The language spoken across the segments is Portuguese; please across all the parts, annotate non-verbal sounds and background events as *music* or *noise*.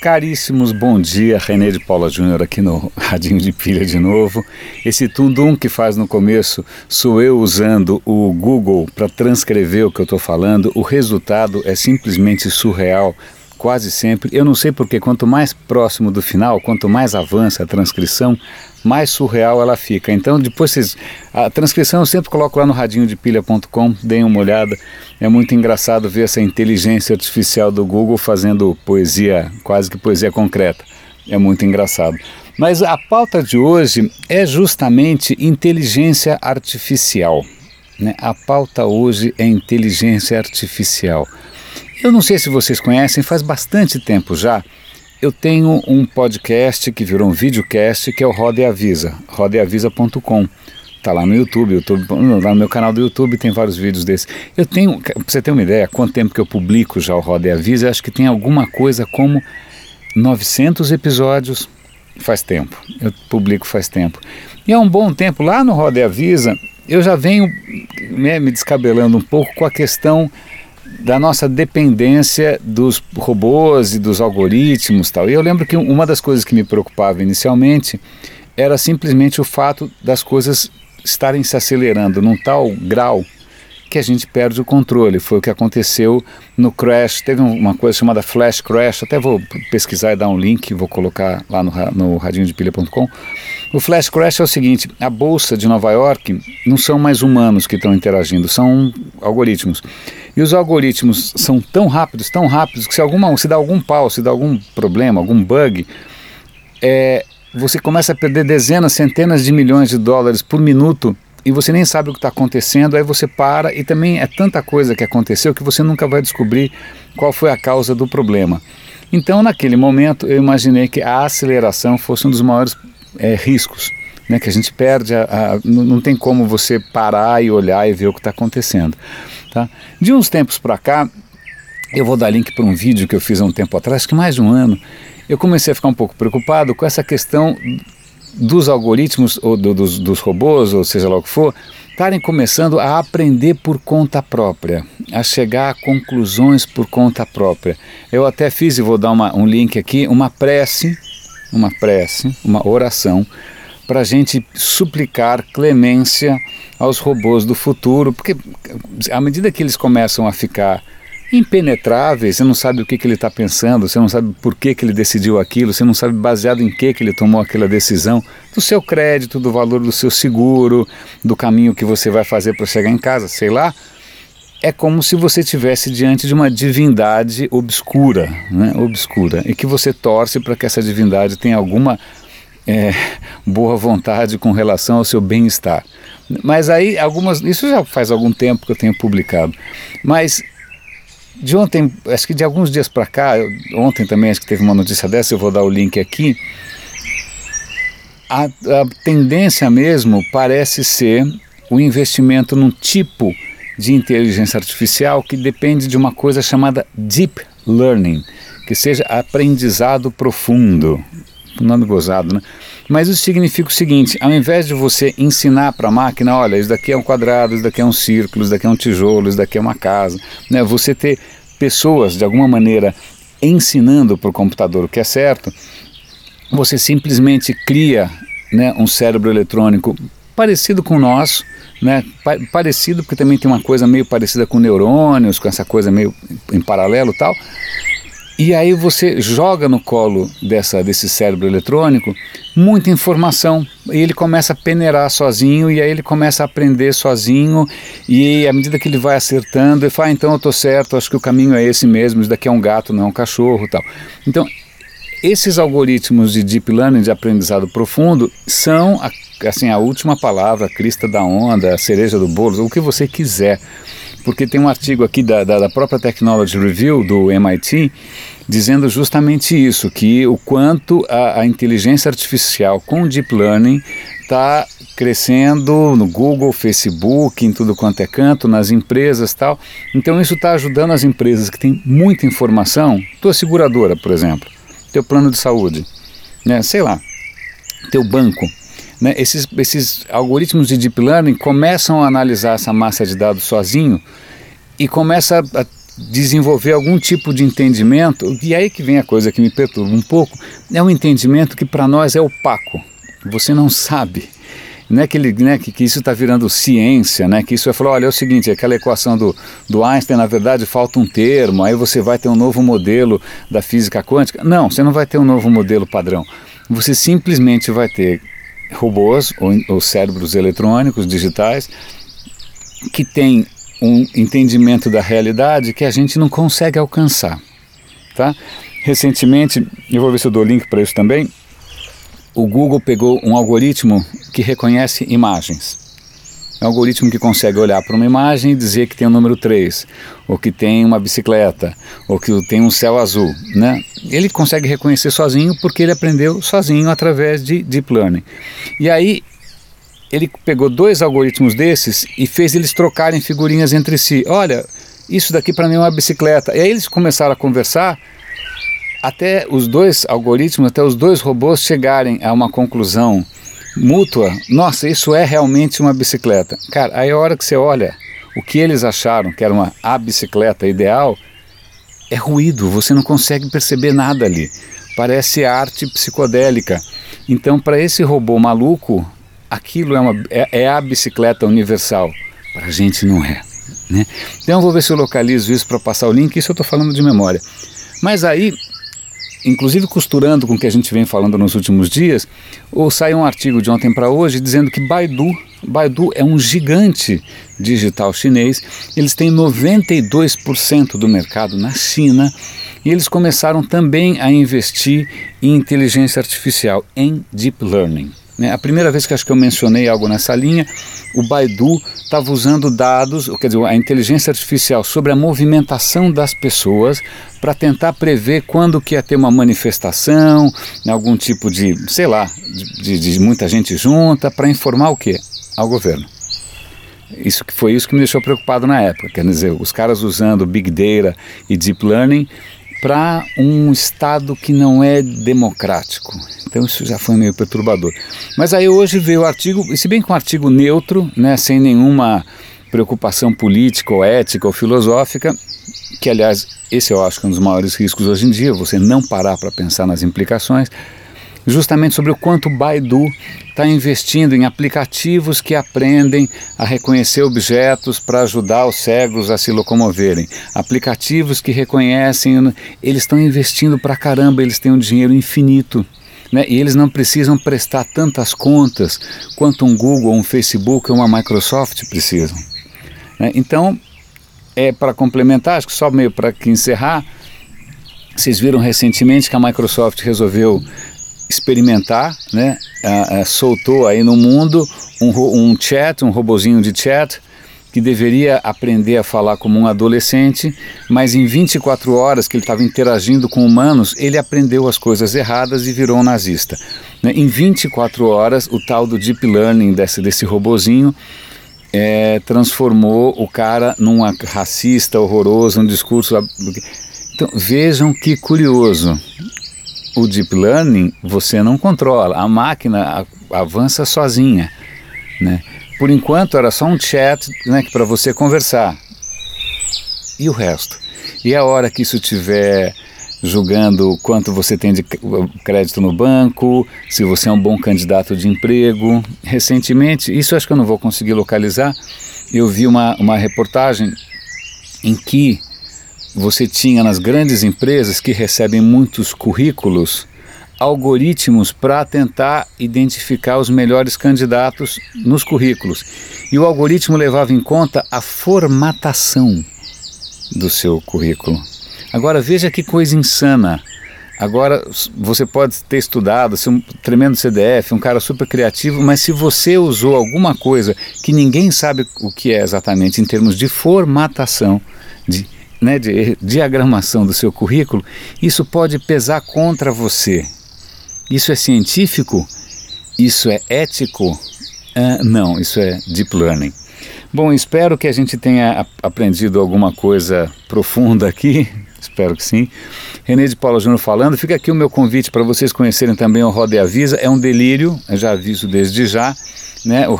Caríssimos, bom dia. René de Paula Júnior aqui no Radinho de Pilha de novo. Esse tundum que faz no começo sou eu usando o Google para transcrever o que eu estou falando. O resultado é simplesmente surreal quase sempre. Eu não sei porque quanto mais próximo do final, quanto mais avança a transcrição, mais surreal ela fica. Então depois vocês, a transcrição eu sempre coloco lá no radinho de pilha.com, deem uma olhada. É muito engraçado ver essa inteligência artificial do Google fazendo poesia, quase que poesia concreta. É muito engraçado. Mas a pauta de hoje é justamente inteligência artificial. Né? A pauta hoje é inteligência artificial. Eu não sei se vocês conhecem, faz bastante tempo já. Eu tenho um podcast que virou um videocast que é o Roda e Avisa, rodeavisa.com. Tá lá no YouTube, YouTube, lá no meu canal do YouTube tem vários vídeos desses. Eu tenho, pra você ter uma ideia, quanto tempo que eu publico já o Roda e Avisa, acho que tem alguma coisa como 900 episódios faz tempo. Eu publico faz tempo. E há um bom tempo, lá no Roda e Avisa, eu já venho né, me descabelando um pouco com a questão da nossa dependência dos robôs e dos algoritmos tal. E eu lembro que uma das coisas que me preocupava inicialmente era simplesmente o fato das coisas estarem se acelerando num tal grau que a gente perde o controle. Foi o que aconteceu no Crash. Teve uma coisa chamada Flash Crash. Até vou pesquisar e dar um link, vou colocar lá no, no radinhodepilha.com. O Flash Crash é o seguinte: a bolsa de Nova York não são mais humanos que estão interagindo, são algoritmos. E os algoritmos são tão rápidos, tão rápidos, que se, alguma, se dá algum pau, se dá algum problema, algum bug, é, você começa a perder dezenas, centenas de milhões de dólares por minuto e você nem sabe o que está acontecendo, aí você para e também é tanta coisa que aconteceu que você nunca vai descobrir qual foi a causa do problema. Então, naquele momento, eu imaginei que a aceleração fosse um dos maiores é, riscos, né, que a gente perde, a, a, não, tem como você parar e olhar e ver o que está acontecendo. Tá? De uns tempos para cá, eu vou dar link para um vídeo que eu fiz há um tempo atrás, que mais de um ano, eu comecei a ficar um pouco preocupado com essa questão dos algoritmos ou do, dos, dos robôs, ou seja lá o que for, estarem começando a aprender por conta própria, a chegar a conclusões por conta própria. Eu até fiz, e vou dar uma, um link aqui, uma prece, uma prece, uma oração, para a gente suplicar clemência aos robôs do futuro, porque à medida que eles começam a ficar impenetráveis, você não sabe o que, que ele está pensando, você não sabe por que, que ele decidiu aquilo, você não sabe baseado em que, que ele tomou aquela decisão, do seu crédito, do valor do seu seguro, do caminho que você vai fazer para chegar em casa, sei lá. É como se você estivesse diante de uma divindade obscura, né? obscura, e que você torce para que essa divindade tenha alguma é, boa vontade com relação ao seu bem-estar. Mas aí algumas, isso já faz algum tempo que eu tenho publicado, mas de ontem, acho que de alguns dias para cá, ontem também acho que teve uma notícia dessa, eu vou dar o link aqui. A, a tendência mesmo parece ser o investimento num tipo de inteligência artificial que depende de uma coisa chamada deep learning, que seja aprendizado profundo. Um nome gozado, né? Mas isso significa o seguinte: ao invés de você ensinar para a máquina, olha, isso daqui é um quadrado, isso daqui é um círculo, isso daqui é um tijolo, isso daqui é uma casa, né? você ter pessoas de alguma maneira ensinando para o computador o que é certo, você simplesmente cria né, um cérebro eletrônico parecido com o nosso, né, pa parecido porque também tem uma coisa meio parecida com neurônios, com essa coisa meio em paralelo tal, e aí você joga no colo dessa, desse cérebro eletrônico muita informação. E ele começa a peneirar sozinho e aí ele começa a aprender sozinho. E à medida que ele vai acertando ele fala, ah, então eu estou certo, acho que o caminho é esse mesmo, isso daqui é um gato, não é um cachorro tal. Então, esses algoritmos de deep learning, de aprendizado profundo, são a, assim, a última palavra, a crista da onda, a cereja do bolo, o que você quiser porque tem um artigo aqui da, da, da, própria Technology Review do MIT dizendo justamente isso, que o quanto a, a inteligência artificial com deep learning está crescendo no Google, Facebook, em tudo quanto é canto, nas empresas tal. Então isso está ajudando as empresas que têm muita informação, tua seguradora, por exemplo, teu plano de saúde, né, sei lá, teu banco, né, esses, esses algoritmos de deep learning começam a analisar essa massa de dados sozinho e começa a desenvolver algum tipo de entendimento, e aí que vem a coisa que me perturba um pouco, é um entendimento que para nós é opaco. Você não sabe. Não é que, ele, né, que, que isso está virando ciência, né, que isso é falar, olha, é o seguinte, aquela equação do, do Einstein, na verdade, falta um termo, aí você vai ter um novo modelo da física quântica. Não, você não vai ter um novo modelo padrão. Você simplesmente vai ter robôs ou, ou cérebros eletrônicos, digitais, que têm um entendimento da realidade que a gente não consegue alcançar. Tá? Recentemente, eu vou ver se eu dou link para isso também, o Google pegou um algoritmo que reconhece imagens. É um algoritmo que consegue olhar para uma imagem e dizer que tem o número 3, ou que tem uma bicicleta, ou que tem um céu azul. Né? Ele consegue reconhecer sozinho porque ele aprendeu sozinho através de Deep Learning. E aí ele pegou dois algoritmos desses e fez eles trocarem figurinhas entre si. Olha, isso daqui para mim é uma bicicleta. E aí eles começaram a conversar até os dois algoritmos, até os dois robôs chegarem a uma conclusão mútua. Nossa, isso é realmente uma bicicleta. Cara, aí a hora que você olha o que eles acharam que era uma a bicicleta ideal, é ruído, você não consegue perceber nada ali. Parece arte psicodélica. Então, para esse robô maluco, aquilo é, uma, é, é a bicicleta universal. Para a gente não é. Né? Então vou ver se eu localizo isso para passar o link, isso eu estou falando de memória. Mas aí, inclusive costurando com o que a gente vem falando nos últimos dias, ou sai um artigo de ontem para hoje dizendo que Baidu, Baidu é um gigante digital chinês, eles têm 92% do mercado na China e eles começaram também a investir em inteligência artificial, em deep learning. Né? A primeira vez que acho que eu mencionei algo nessa linha, o Baidu estava usando dados, quer dizer, a inteligência artificial sobre a movimentação das pessoas para tentar prever quando que ia ter uma manifestação, algum tipo de, sei lá, de, de muita gente junta, para informar o quê? Ao governo. Isso que foi isso que me deixou preocupado na época, quer dizer, os caras usando Big Data e Deep Learning para um Estado que não é democrático. Então isso já foi meio perturbador. Mas aí hoje veio o artigo, e se bem que um artigo neutro, né, sem nenhuma preocupação política ou ética ou filosófica, que aliás esse eu acho que é um dos maiores riscos hoje em dia, você não parar para pensar nas implicações, justamente sobre o quanto o Baidu está investindo em aplicativos que aprendem a reconhecer objetos para ajudar os cegos a se locomoverem. Aplicativos que reconhecem, eles estão investindo para caramba, eles têm um dinheiro infinito. Né? E eles não precisam prestar tantas contas quanto um Google, um Facebook ou uma Microsoft precisam. Né? Então, é para complementar, acho que só meio para encerrar, vocês viram recentemente que a Microsoft resolveu experimentar, né? Ah, ah, soltou aí no mundo um, um chat, um robozinho de chat, que deveria aprender a falar como um adolescente, mas em 24 horas que ele estava interagindo com humanos, ele aprendeu as coisas erradas e virou um nazista. Né? Em 24 horas, o tal do deep learning desse, desse robozinho é, transformou o cara num racista horroroso, um discurso. Então, vejam que curioso o deep learning você não controla, a máquina avança sozinha, né? Por enquanto era só um chat, né, para você conversar. E o resto? E a hora que isso tiver julgando quanto você tem de crédito no banco, se você é um bom candidato de emprego. Recentemente, isso acho que eu não vou conseguir localizar, eu vi uma, uma reportagem em que você tinha nas grandes empresas que recebem muitos currículos algoritmos para tentar identificar os melhores candidatos nos currículos. E o algoritmo levava em conta a formatação do seu currículo. Agora veja que coisa insana. Agora você pode ter estudado, ser um tremendo CDF, um cara super criativo, mas se você usou alguma coisa que ninguém sabe o que é exatamente em termos de formatação, de né, de diagramação do seu currículo, isso pode pesar contra você. Isso é científico? Isso é ético? Uh, não, isso é deep learning. Bom, espero que a gente tenha aprendido alguma coisa profunda aqui. *laughs* Espero que sim. René de Paula Júnior falando. Fica aqui o meu convite para vocês conhecerem também o Roda e Avisa. É um delírio, já aviso desde já. Né? O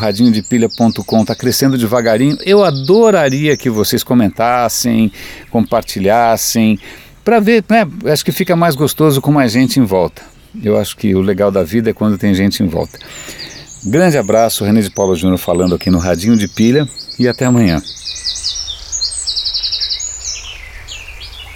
pilha.com está crescendo devagarinho. Eu adoraria que vocês comentassem, compartilhassem, para ver, né? Acho que fica mais gostoso com mais gente em volta. Eu acho que o legal da vida é quando tem gente em volta. Grande abraço, René de Paula Júnior falando aqui no Radinho de Pilha e até amanhã.